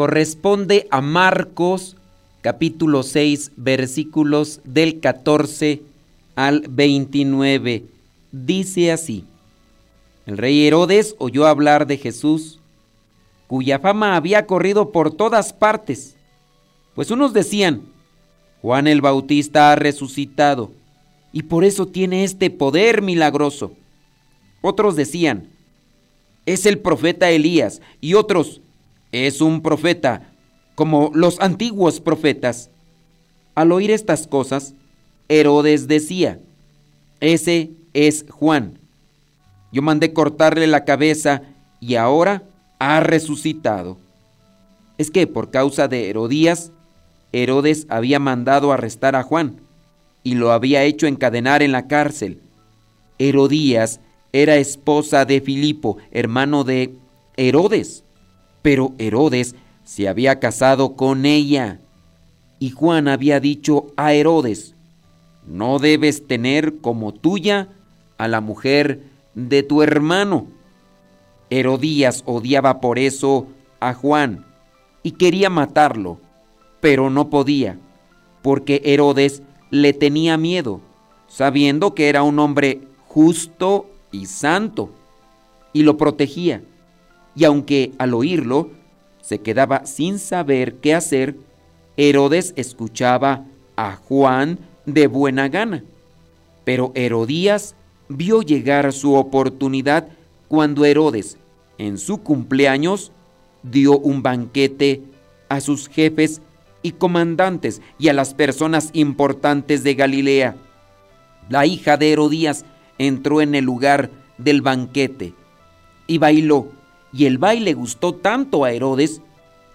corresponde a Marcos capítulo 6 versículos del 14 al 29. Dice así, el rey Herodes oyó hablar de Jesús, cuya fama había corrido por todas partes, pues unos decían, Juan el Bautista ha resucitado y por eso tiene este poder milagroso. Otros decían, es el profeta Elías y otros, es un profeta como los antiguos profetas. Al oír estas cosas, Herodes decía, ese es Juan. Yo mandé cortarle la cabeza y ahora ha resucitado. Es que por causa de Herodías, Herodes había mandado arrestar a Juan y lo había hecho encadenar en la cárcel. Herodías era esposa de Filipo, hermano de Herodes, pero Herodes se había casado con ella. Y Juan había dicho a Herodes, no debes tener como tuya a la mujer de tu hermano. Herodías odiaba por eso a Juan y quería matarlo, pero no podía, porque Herodes le tenía miedo, sabiendo que era un hombre justo y santo, y lo protegía. Y aunque al oírlo se quedaba sin saber qué hacer, Herodes escuchaba a Juan de buena gana. Pero Herodías vio llegar su oportunidad cuando Herodes, en su cumpleaños, dio un banquete a sus jefes y comandantes y a las personas importantes de Galilea. La hija de Herodías entró en el lugar del banquete y bailó, y el baile gustó tanto a Herodes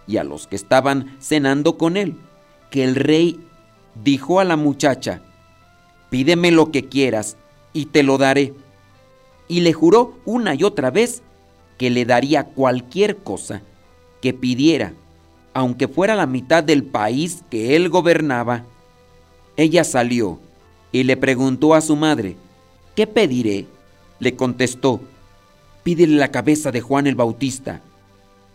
y a los que estaban cenando con él, que el rey dijo a la muchacha, pídeme lo que quieras y te lo daré. Y le juró una y otra vez que le daría cualquier cosa que pidiera, aunque fuera la mitad del país que él gobernaba. Ella salió y le preguntó a su madre, ¿qué pediré? Le contestó, pídele la cabeza de Juan el Bautista.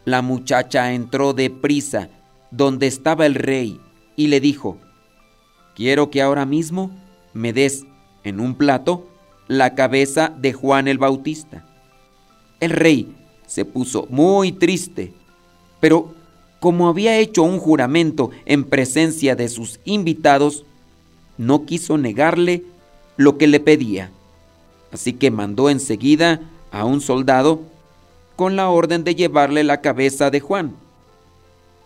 La muchacha entró deprisa donde estaba el rey y le dijo, quiero que ahora mismo me des en un plato la cabeza de Juan el Bautista. El rey se puso muy triste, pero como había hecho un juramento en presencia de sus invitados, no quiso negarle lo que le pedía. Así que mandó enseguida a un soldado con la orden de llevarle la cabeza de Juan.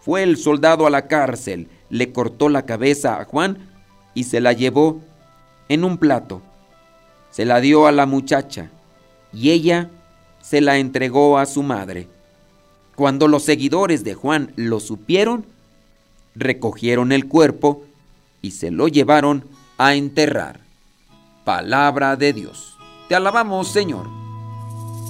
Fue el soldado a la cárcel, le cortó la cabeza a Juan y se la llevó en un plato. Se la dio a la muchacha y ella se la entregó a su madre. Cuando los seguidores de Juan lo supieron, recogieron el cuerpo y se lo llevaron a enterrar. Palabra de Dios. Te alabamos, Señor.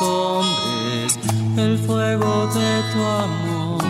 hombres el fuego de tu amor.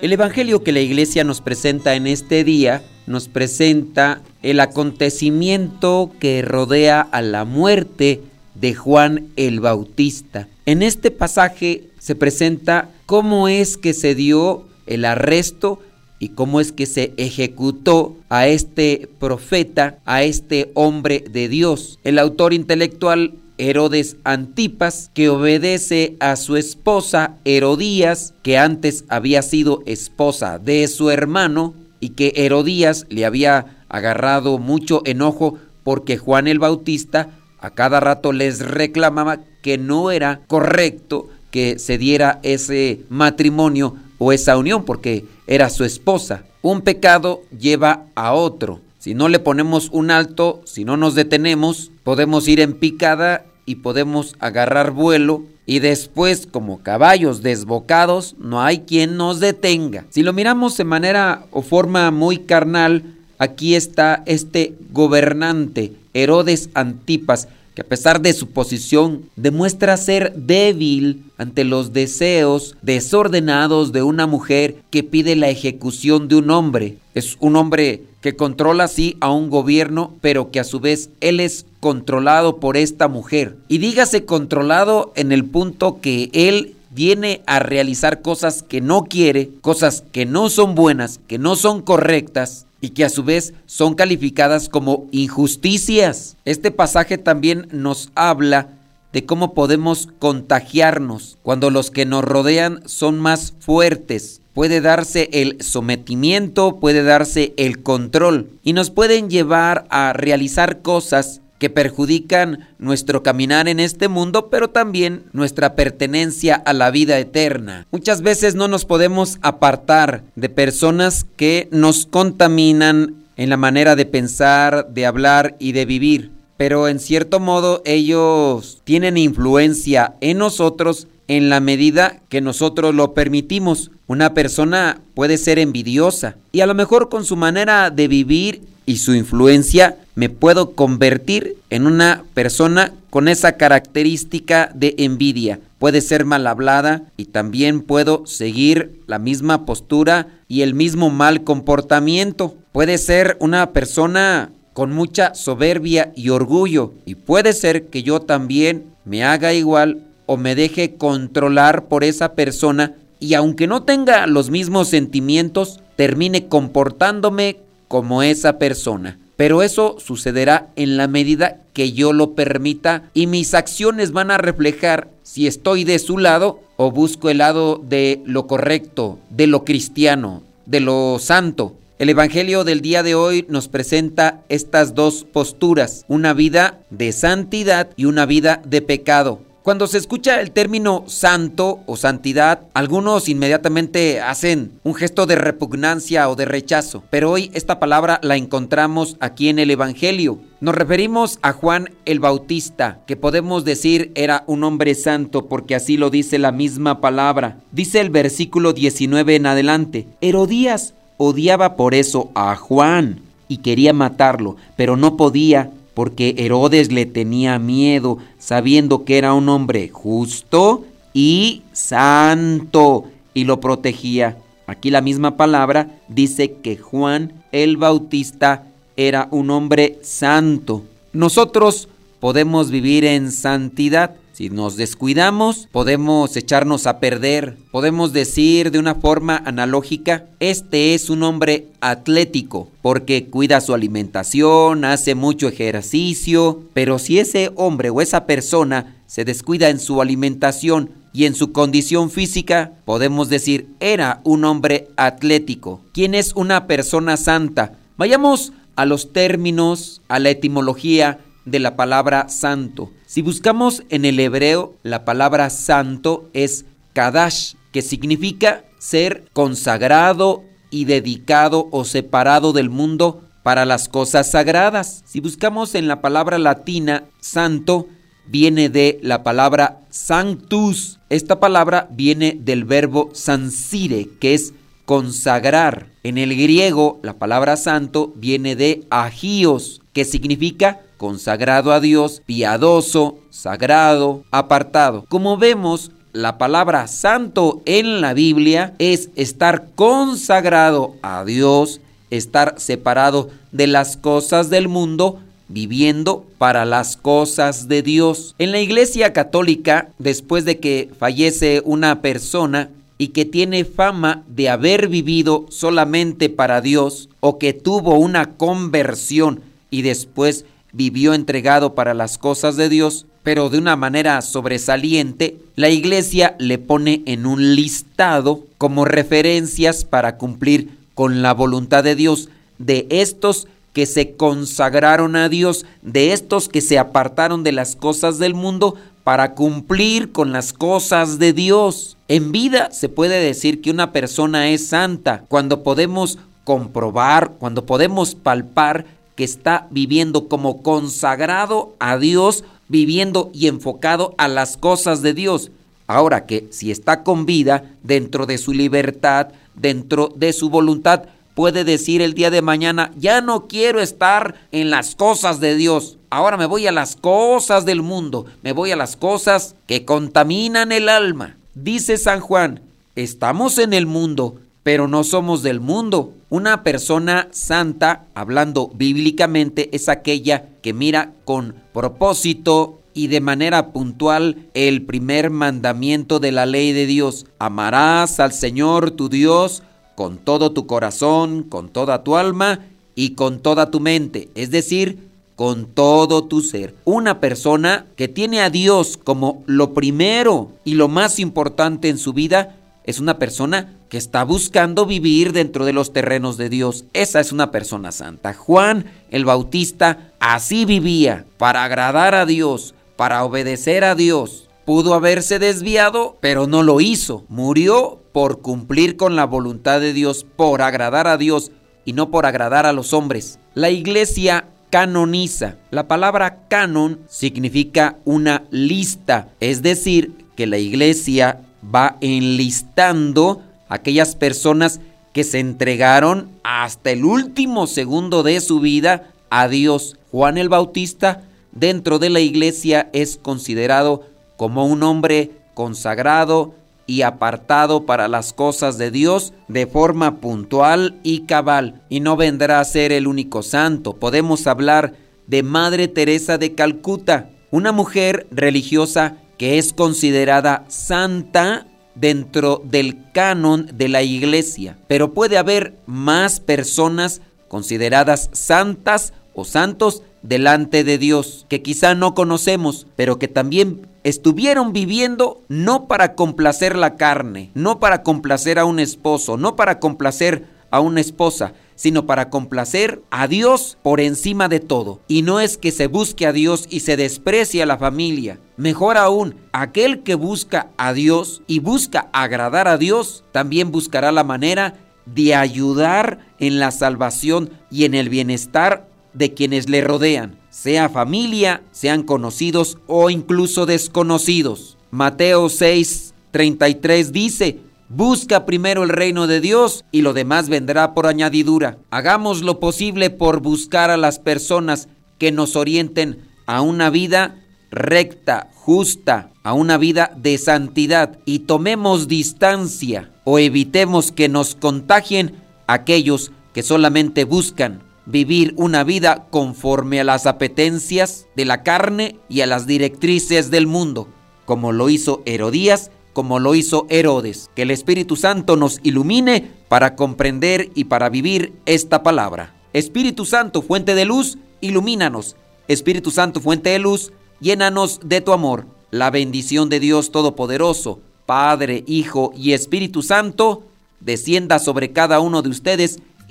El Evangelio que la iglesia nos presenta en este día nos presenta el acontecimiento que rodea a la muerte de Juan el Bautista. En este pasaje se presenta cómo es que se dio el arresto y cómo es que se ejecutó a este profeta, a este hombre de Dios. El autor intelectual Herodes Antipas, que obedece a su esposa Herodías, que antes había sido esposa de su hermano, y que Herodías le había agarrado mucho enojo porque Juan el Bautista a cada rato les reclamaba que no era correcto que se diera ese matrimonio o esa unión porque era su esposa. Un pecado lleva a otro. Si no le ponemos un alto, si no nos detenemos, podemos ir en picada y podemos agarrar vuelo y después como caballos desbocados no hay quien nos detenga. Si lo miramos de manera o forma muy carnal, aquí está este gobernante, Herodes Antipas, que a pesar de su posición demuestra ser débil ante los deseos desordenados de una mujer que pide la ejecución de un hombre. Es un hombre que controla sí a un gobierno, pero que a su vez él es controlado por esta mujer. Y dígase controlado en el punto que él viene a realizar cosas que no quiere, cosas que no son buenas, que no son correctas, y que a su vez son calificadas como injusticias. Este pasaje también nos habla de cómo podemos contagiarnos cuando los que nos rodean son más fuertes. Puede darse el sometimiento, puede darse el control y nos pueden llevar a realizar cosas que perjudican nuestro caminar en este mundo, pero también nuestra pertenencia a la vida eterna. Muchas veces no nos podemos apartar de personas que nos contaminan en la manera de pensar, de hablar y de vivir, pero en cierto modo ellos tienen influencia en nosotros en la medida que nosotros lo permitimos. Una persona puede ser envidiosa y a lo mejor con su manera de vivir y su influencia me puedo convertir en una persona con esa característica de envidia. Puede ser mal hablada y también puedo seguir la misma postura y el mismo mal comportamiento. Puede ser una persona con mucha soberbia y orgullo y puede ser que yo también me haga igual o me deje controlar por esa persona y aunque no tenga los mismos sentimientos, termine comportándome como esa persona. Pero eso sucederá en la medida que yo lo permita y mis acciones van a reflejar si estoy de su lado o busco el lado de lo correcto, de lo cristiano, de lo santo. El Evangelio del día de hoy nos presenta estas dos posturas, una vida de santidad y una vida de pecado. Cuando se escucha el término santo o santidad, algunos inmediatamente hacen un gesto de repugnancia o de rechazo, pero hoy esta palabra la encontramos aquí en el Evangelio. Nos referimos a Juan el Bautista, que podemos decir era un hombre santo porque así lo dice la misma palabra. Dice el versículo 19 en adelante, Herodías odiaba por eso a Juan y quería matarlo, pero no podía porque Herodes le tenía miedo, sabiendo que era un hombre justo y santo, y lo protegía. Aquí la misma palabra dice que Juan el Bautista era un hombre santo. Nosotros podemos vivir en santidad si nos descuidamos, podemos echarnos a perder. Podemos decir de una forma analógica, este es un hombre atlético porque cuida su alimentación, hace mucho ejercicio, pero si ese hombre o esa persona se descuida en su alimentación y en su condición física, podemos decir, era un hombre atlético. ¿Quién es una persona santa? Vayamos a los términos, a la etimología de la palabra santo. Si buscamos en el hebreo, la palabra santo es kadash, que significa ser consagrado y dedicado o separado del mundo para las cosas sagradas. Si buscamos en la palabra latina santo, viene de la palabra sanctus. Esta palabra viene del verbo sansire, que es consagrar. En el griego, la palabra santo viene de agios, que significa consagrado a Dios, piadoso, sagrado, apartado. Como vemos, la palabra santo en la Biblia es estar consagrado a Dios, estar separado de las cosas del mundo, viviendo para las cosas de Dios. En la Iglesia Católica, después de que fallece una persona, y que tiene fama de haber vivido solamente para Dios o que tuvo una conversión y después vivió entregado para las cosas de Dios, pero de una manera sobresaliente, la iglesia le pone en un listado como referencias para cumplir con la voluntad de Dios de estos que se consagraron a Dios, de estos que se apartaron de las cosas del mundo para cumplir con las cosas de Dios. En vida se puede decir que una persona es santa cuando podemos comprobar, cuando podemos palpar que está viviendo como consagrado a Dios, viviendo y enfocado a las cosas de Dios. Ahora que si está con vida, dentro de su libertad, dentro de su voluntad, puede decir el día de mañana, ya no quiero estar en las cosas de Dios, ahora me voy a las cosas del mundo, me voy a las cosas que contaminan el alma. Dice San Juan, estamos en el mundo, pero no somos del mundo. Una persona santa, hablando bíblicamente, es aquella que mira con propósito y de manera puntual el primer mandamiento de la ley de Dios. Amarás al Señor tu Dios con todo tu corazón, con toda tu alma y con toda tu mente, es decir, con todo tu ser. Una persona que tiene a Dios como lo primero y lo más importante en su vida es una persona que está buscando vivir dentro de los terrenos de Dios. Esa es una persona santa. Juan el Bautista así vivía, para agradar a Dios, para obedecer a Dios. Pudo haberse desviado, pero no lo hizo. Murió por cumplir con la voluntad de Dios, por agradar a Dios y no por agradar a los hombres. La iglesia canoniza. La palabra canon significa una lista, es decir, que la iglesia va enlistando aquellas personas que se entregaron hasta el último segundo de su vida a Dios. Juan el Bautista dentro de la iglesia es considerado como un hombre consagrado y apartado para las cosas de Dios de forma puntual y cabal, y no vendrá a ser el único santo. Podemos hablar de Madre Teresa de Calcuta, una mujer religiosa que es considerada santa dentro del canon de la iglesia, pero puede haber más personas consideradas santas o santos delante de Dios, que quizá no conocemos, pero que también estuvieron viviendo no para complacer la carne, no para complacer a un esposo, no para complacer a una esposa, sino para complacer a Dios por encima de todo. Y no es que se busque a Dios y se desprecie a la familia. Mejor aún, aquel que busca a Dios y busca agradar a Dios, también buscará la manera de ayudar en la salvación y en el bienestar de quienes le rodean, sea familia, sean conocidos o incluso desconocidos. Mateo 6, 33 dice, Busca primero el reino de Dios y lo demás vendrá por añadidura. Hagamos lo posible por buscar a las personas que nos orienten a una vida recta, justa, a una vida de santidad y tomemos distancia o evitemos que nos contagien aquellos que solamente buscan vivir una vida conforme a las apetencias de la carne y a las directrices del mundo, como lo hizo Herodías, como lo hizo Herodes. Que el Espíritu Santo nos ilumine para comprender y para vivir esta palabra. Espíritu Santo, fuente de luz, ilumínanos. Espíritu Santo, fuente de luz, llénanos de tu amor. La bendición de Dios Todopoderoso, Padre, Hijo y Espíritu Santo, descienda sobre cada uno de ustedes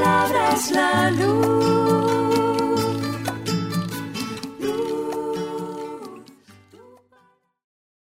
palabra es la luz.